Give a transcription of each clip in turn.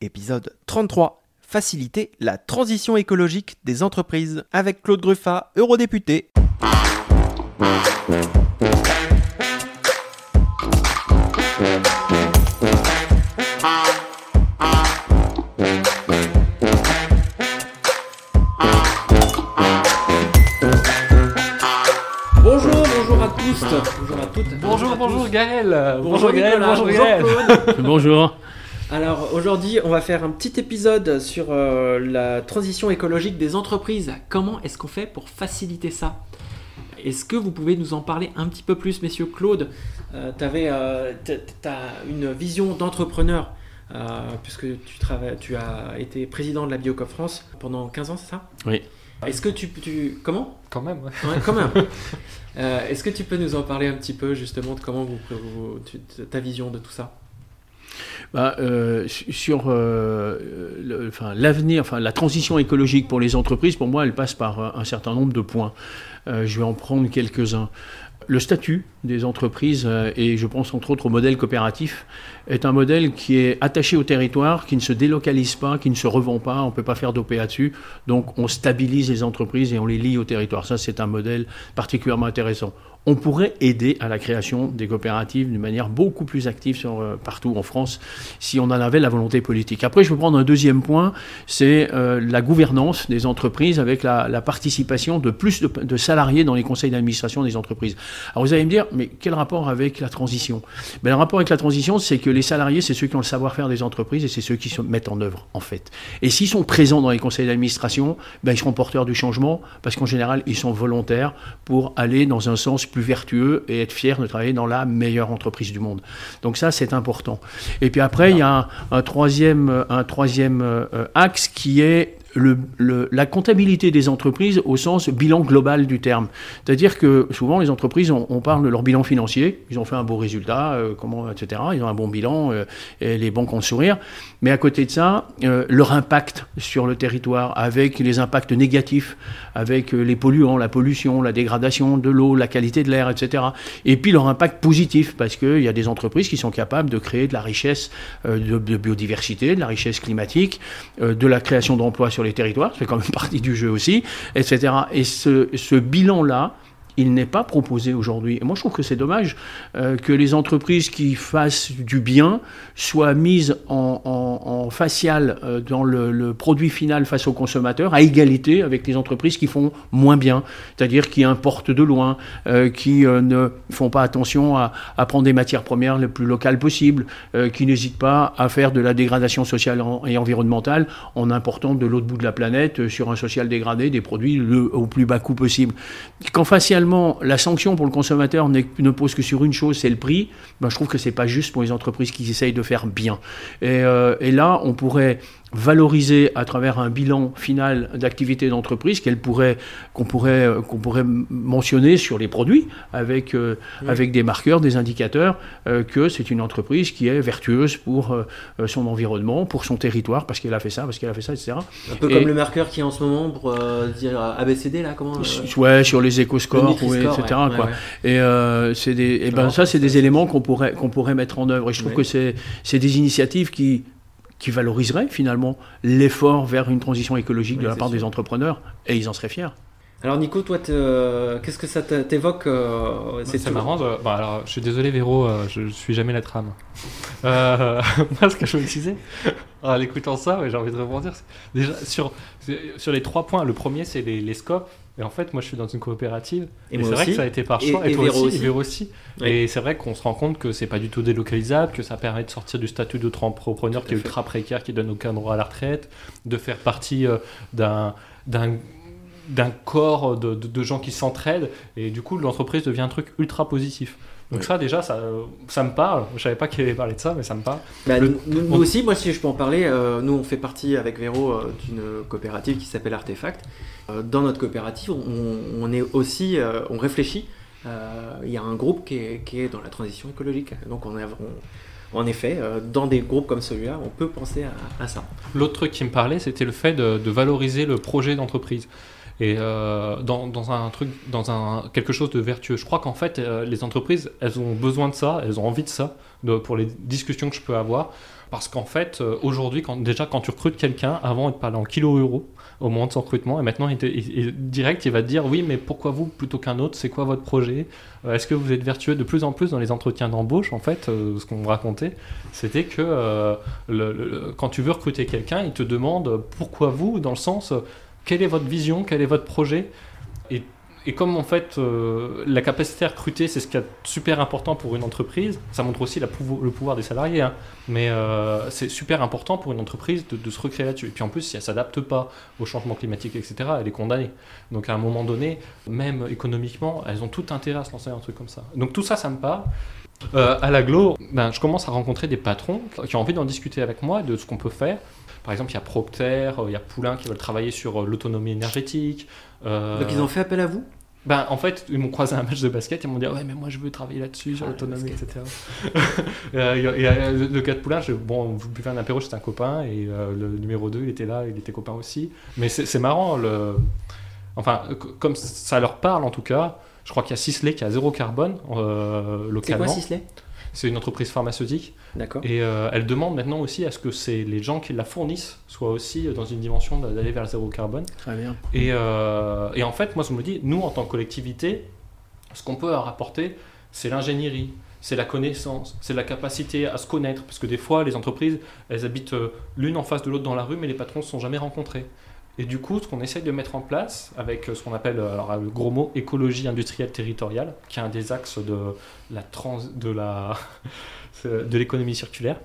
épisode 33. Faciliter la transition écologique des entreprises avec Claude Gruffat, eurodéputé. Bonjour, bonjour à tous, bonjour à toutes. Bonjour, bonjour. Gaël. Bonjour Gaël, Nicolas, bonjour Gaël. Claude. Bonjour. Alors aujourd'hui, on va faire un petit épisode sur euh, la transition écologique des entreprises. Comment est-ce qu'on fait pour faciliter ça? Est-ce que vous pouvez nous en parler un petit peu plus, messieurs Claude? Euh, Tu as une vision d'entrepreneur. euh, puisque tu, travailles, tu as été président de la Biocop France pendant 15 ans, c'est ça? Oui. Est-ce que tu, tu... Comment? Quand même, ouais. Ouais, quand même. Euh, Est-ce que tu peux nous en parler un petit peu justement de comment vous, vous- tu- ta vision de tout ça? Bah, euh, su- sur euh, l'avenir, enfin, la transition écologique pour les entreprises, pour moi, elle passe par euh, un certain nombre de points. Je vais en prendre quelques-uns. Le statut des entreprises, et je pense entre autres au modèle coopératif, est un modèle qui est attaché au territoire, qui ne se délocalise pas, qui ne se revend pas, on ne peut pas faire d'OPA dessus. Donc on stabilise les entreprises et on les lie au territoire. Ça, c'est un modèle particulièrement intéressant. On pourrait aider à la création des coopératives d'une manière beaucoup plus active euh, partout en France si on en avait la volonté politique. Après, je veux prendre un deuxième point, c'est euh, la gouvernance des entreprises avec la, la participation de plus de, de salariés dans les conseils d'administration des entreprises. Alors vous allez me dire, mais quel rapport avec la transition? Ben, Le rapport avec la transition, c'est que les salariés, c'est ceux qui ont le savoir-faire des entreprises et c'est ceux qui se mettent en œuvre, en fait. Et s'ils sont présents dans les conseils d'administration, ben, ils seront porteurs du changement parce qu'en général, ils sont volontaires pour aller dans un sens plus vertueux et être fiers de travailler dans la meilleure entreprise du monde. Donc ça, c'est important. Et puis après, il y a un, troisième, troisième euh, axe qui est la comptabilité des entreprises au sens bilan global du terme. C'est-à-dire que souvent les entreprises, on, parle de leur bilan financier, ils ont fait un beau résultat, euh, comment, etc. Ils ont un bon bilan, euh, et les banques ont le sourire. Mais à côté de ça, euh, leur impact sur le territoire, avec les impacts négatifs, avec les polluants, la pollution, la dégradation de l'eau, la qualité de l'air, etc. Et puis leur impact positif, parce qu'il y a des entreprises qui sont capables de créer de la richesse de, biodiversité, de la richesse climatique, de la création d'emplois sur les territoires, c'est quand même partie du jeu aussi, etc. Et ce, ce bilan-là, il n'est pas proposé aujourd'hui. Et moi, je trouve que c'est dommage euh, que les entreprises qui fassent du bien soient mises en, en- facial euh, dans le, produit final face au consommateur, à égalité avec les entreprises qui font moins bien, c'est-à-dire qui importent de loin, euh, qui ne font pas attention à, prendre des matières premières les plus locales possibles, qui n'hésitent pas à faire de la dégradation sociale et environnementale en important de l'autre bout de la planète sur un social dégradé des produits au plus bas coût possible. Quand facialement la sanction pour le consommateur ne pose que sur une chose, c'est le prix, ben, je trouve que c'est pas juste pour les entreprises qui essayent de faire bien. Et, euh, et là, on pourrait valoriser à travers un bilan final d'activité d'entreprise qu'elle pourrait qu'on pourrait qu'on pourrait mentionner sur les produits avec euh, avec des marqueurs, des indicateurs euh, que c'est une entreprise qui est vertueuse pour euh, son environnement, pour son territoire parce qu'elle a fait ça, parce qu'elle a fait ça, etc. Un peu Et- comme le marqueur qui est en ce moment pour dire ABCD là, comment Ouais, sur les le éco-scores, ouais, etc. ouais, quoi. ouais, ouais. Et c'est des, et ben ça, c'est des éléments qu'on pourrait qu'on pourrait mettre en œuvre. Et je trouve que c'est c'est des initiatives qui qui valoriseraient finalement l'effort vers une transition écologique de la part sûr. des entrepreneurs, et ils en seraient fiers. Alors Nico, toi, qu'est-ce que ça t'évoque euh, C'est tout- marrant. bah, alors, je suis désolé, Véro, euh, je, je suis jamais la trame. Euh, moi, ce que je me disais, en l'écoutant ça, ouais, j'ai envie de rebondir. Déjà, sur, sur les trois points, le premier, c'est les, les scopes. Et en fait, moi, je suis dans une coopérative. Et c'est vrai que ça a été par Et- choix. et toi Véro aussi, aussi. et Véro aussi. Ouais. Et c'est vrai qu'on se rend compte que c'est pas du tout délocalisable, que ça permet de sortir du statut d'auto-entrepreneur qui est fait. ultra précaire, qui donne aucun droit à la retraite, de faire partie euh, d'un d'un d'un corps de, de- de gens qui s'entraident et du coup l'entreprise devient un truc ultra positif. Donc Ouais. ça déjà ça, ça me parle. Je savais pas qu'il allait parler de ça mais ça me parle. Bah, Le- nous, nous aussi, moi si je peux en parler, euh, nous on fait partie avec Véro euh, d'une coopérative qui s'appelle Artefact. Euh, dans notre coopérative, on, on est aussi, on réfléchit. Il y a un groupe qui est, qui est dans la transition écologique. Donc on est, on- en effet, dans des groupes comme celui-là, on peut penser à, à ça. L'autre truc qui me parlait c'était le fait de, de valoriser le projet d'entreprise. Et euh, dans, un truc, dans un quelque chose de vertueux. Je crois qu'en fait, euh, les entreprises, elles ont besoin de ça, elles ont envie de ça, pour les discussions que je peux avoir. Parce qu'en fait, euh, aujourd'hui, quand, déjà, quand tu recrutes quelqu'un, avant, il te parlait en kilos euros au moment de son recrutement, et maintenant, il te- direct, il va te dire oui, mais pourquoi vous plutôt qu'un autre C'est quoi votre projet? Est-ce que vous êtes vertueux de plus en plus dans les entretiens d'embauche? En fait, ce qu'on me racontait, c'était que quand tu veux recruter quelqu'un, il te demande pourquoi vous, dans le sens quelle est votre vision, quel est votre projet? Et, comme en fait euh, la capacité à recruter, c'est ce qui est super important pour une entreprise, ça montre aussi la le pouvoir des salariés, hein. mais euh, c'est super important pour une entreprise de, se recréer là-dessus. Et puis en plus, si elle s'adapte pas au changement climatique, etc., elle est condamnée. Donc à un moment donné, même économiquement, elles ont tout intérêt à se lancer dans un truc comme ça. Donc tout ça, ça me parle. Euh, à l'aglo, ben, je commence à rencontrer des patrons qui ont envie d'en discuter avec moi de ce qu'on peut faire. Par exemple, il y a Procter, euh, il y a Poulain qui veulent travailler sur euh, l'autonomie énergétique. Euh, Donc ils ont fait appel à vous? Ben, en fait, ils m'ont croisé à un match de basket, ils m'ont dit Ouais, mais moi je veux travailler là-dessus, sur Ah, l'autonomie, etc. A le gars de Poulain, je- bon, vous buvez un apéro, c'était un copain, et euh, le numéro 2, il était là, il était copain aussi. Mais c'est marrant, le... enfin, comme ça leur parle en tout cas, je crois qu'il y a Sisley qui a zéro carbone euh, C'est quoi localement. Sisley? C'est une entreprise pharmaceutique. D'accord. Et euh, elle demande maintenant aussi à ce que c'est les gens qui la fournissent soient aussi dans une dimension d'aller vers le zéro carbone. Très bien. Et, euh, et en fait, moi, je me dis, nous, en tant que collectivité, ce qu'on peut leur apporter, c'est l'ingénierie, c'est la connaissance, c'est la capacité à se connaître. Parce que des fois, les entreprises, elles habitent euh, l'une en face de l'autre dans la rue, mais les patrons ne se sont jamais rencontrés. Et du coup, ce qu'on essaye de mettre en place, avec euh, ce qu'on appelle, euh, alors, le gros mot, écologie industrielle territoriale, qui est un des axes de la trans, de la, de l'économie circulaire,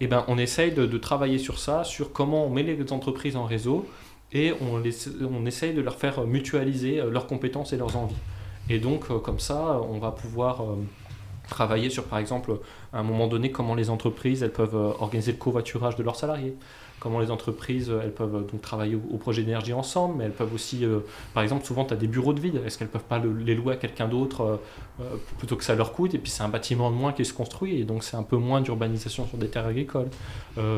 eh ben, on essaye de, de travailler sur ça, sur comment on met les entreprises en réseau et on, les, on essaye de leur faire mutualiser euh, leurs compétences et leurs envies. Et donc, euh, comme ça, on va pouvoir euh, travailler sur, par exemple, à un moment donné, comment les entreprises elles peuvent euh, organiser le covoiturage de leurs salariés. Comment les entreprises euh, elles peuvent euh, donc travailler au, projet d'énergie ensemble, mais elles peuvent aussi, par exemple, souvent tu as des bureaux de vide. Est-ce qu'elles peuvent pas le- les louer à quelqu'un d'autre plutôt que ça leur coûte? Et puis c'est un bâtiment de moins qui se construit, et donc c'est un peu moins d'urbanisation sur des terres agricoles.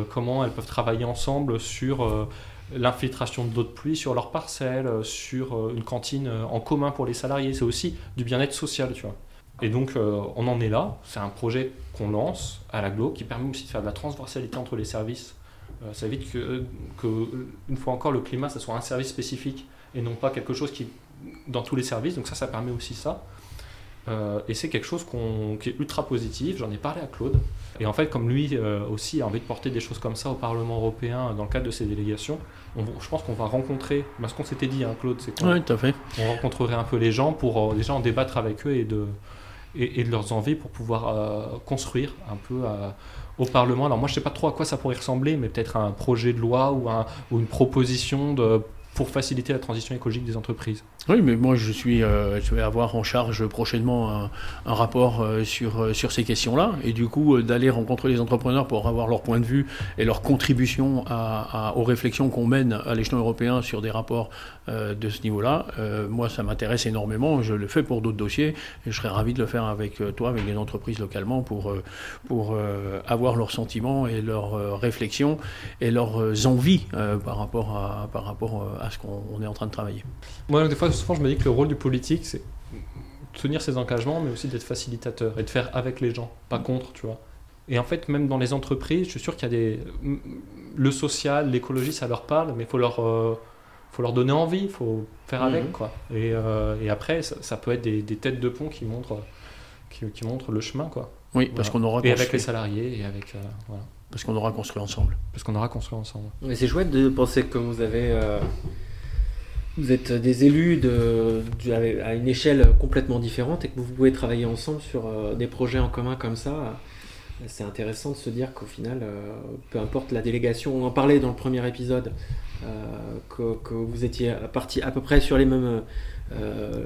Comment elles peuvent travailler ensemble sur l'infiltration de l'eau de pluie sur leurs parcelles, sur une cantine en commun pour les salariés. C'est aussi du bien-être social, tu vois. Et donc, euh, on en est là. C'est un projet qu'on lance à l'aglo qui permet aussi de faire de la transversalité entre les services. Euh, ça évite que, que, une fois encore, le climat, ça soit un service spécifique et non pas quelque chose qui dans tous les services. Donc ça, ça permet aussi ça. Euh, et c'est quelque chose qui est ultra positif. J'en ai parlé à Claude. Et en fait, comme lui aussi a envie de porter des choses comme ça au Parlement européen dans le cadre de ses délégations, on- je pense qu'on va rencontrer, ben, ce qu'on s'était dit, hein, Claude, c'est qu'on Oui, on rencontrerait un peu les gens pour déjà en débattre avec eux et de, et, de leurs envies pour pouvoir euh, construire un peu euh, au Parlement. Alors moi je sais pas trop à quoi ça pourrait ressembler, mais peut-être un projet de loi ou, un- ou une proposition pour faciliter la transition écologique des entreprises. Oui, mais moi je suis, euh, je vais avoir en charge prochainement un, rapport euh, sur, euh, sur ces questions-là, et du coup d'aller rencontrer les entrepreneurs pour avoir leur point de vue et leur contribution aux réflexions qu'on mène à l'échelon européen sur des rapports de ce niveau-là. Moi, ça m'intéresse énormément. Je le fais pour d'autres dossiers, et je serais ravi de le faire avec toi, avec les entreprises localement, pour pour avoir leurs sentiments et leurs réflexions et leurs envies par rapport à par rapport à ce qu'on on est en train de travailler. Moi des fois souvent je me dis que le rôle du politique c'est tenir ses engagements mais aussi d'être facilitateur et de faire avec les gens, pas contre, tu vois. Et en fait, même dans les entreprises, je suis sûr qu'il y a des. Le social, l'écologie, ça leur parle, mais il faut leur, euh, faut leur donner envie, il faut faire avec, Mhm. quoi. Et, euh, et après, ça, ça peut être des, des têtes de pont qui montrent, qui, qui montrent le chemin, quoi. Oui, parce Voilà. qu'on aura Et avec les construit, salariés, et avec. euh, voilà. parce qu'on aura construit ensemble. Parce qu'on aura construit ensemble. Mais c'est chouette de penser que vous avez. euh, vous êtes des élus à une échelle complètement différente et que vous pouvez travailler ensemble sur euh, des projets en commun comme ça. C'est intéressant de se dire qu'au final, euh, peu importe la délégation, on en parlait dans le premier épisode, euh, que, vous étiez partis à peu près sur les mêmes,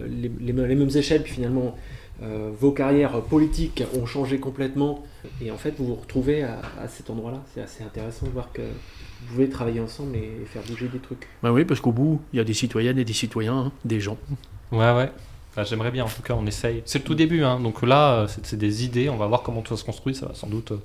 les, mêmes- les mêmes échelles, puis finalement vos carrières politiques ont changé complètement, et en fait vous vous retrouvez à, à cet endroit-là. C'est assez intéressant de voir que vous pouvez travailler ensemble et faire bouger des trucs. Ben oui, parce qu'au bout, il y a des citoyennes et des citoyens, hein, des gens. Ouais, ouais. J'aimerais bien, en tout cas, on essaye. C'est le tout début, hein. donc là, c'est c'est des idées, on va voir comment tout ça se construit, ça va sans doute euh,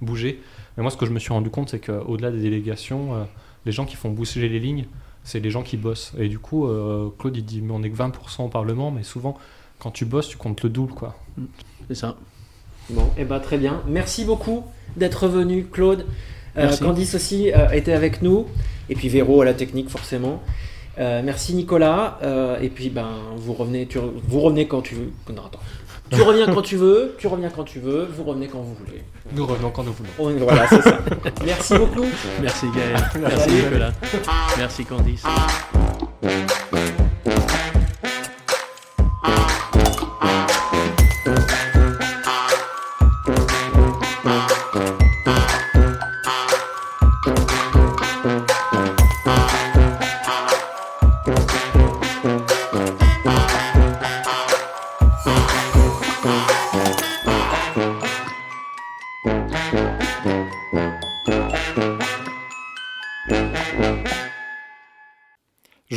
bouger. Mais moi, ce que je me suis rendu compte, c'est qu'au-delà des délégations, euh, les gens qui font bouger les lignes, c'est les gens qui bossent. Et du coup, euh, Claude, il dit, mais on est que 20% au Parlement, mais souvent, quand tu bosses, tu comptes le double, quoi. C'est ça. Bon, et ben très bien. Merci beaucoup d'être venu, Claude. Euh. Candice aussi euh, était avec nous. Et puis Véro à la technique, forcément. Euh, merci Nicolas. Et puis, ben, vous revenez, tu, vous revenez quand tu veux. Non, attends. Tu reviens quand tu veux, tu reviens quand tu veux, vous revenez quand vous voulez. Nous revenons quand nous voulons. On- Voilà, c'est ça. Merci beaucoup. Merci Gaël. Merci Nicolas. Merci Candice.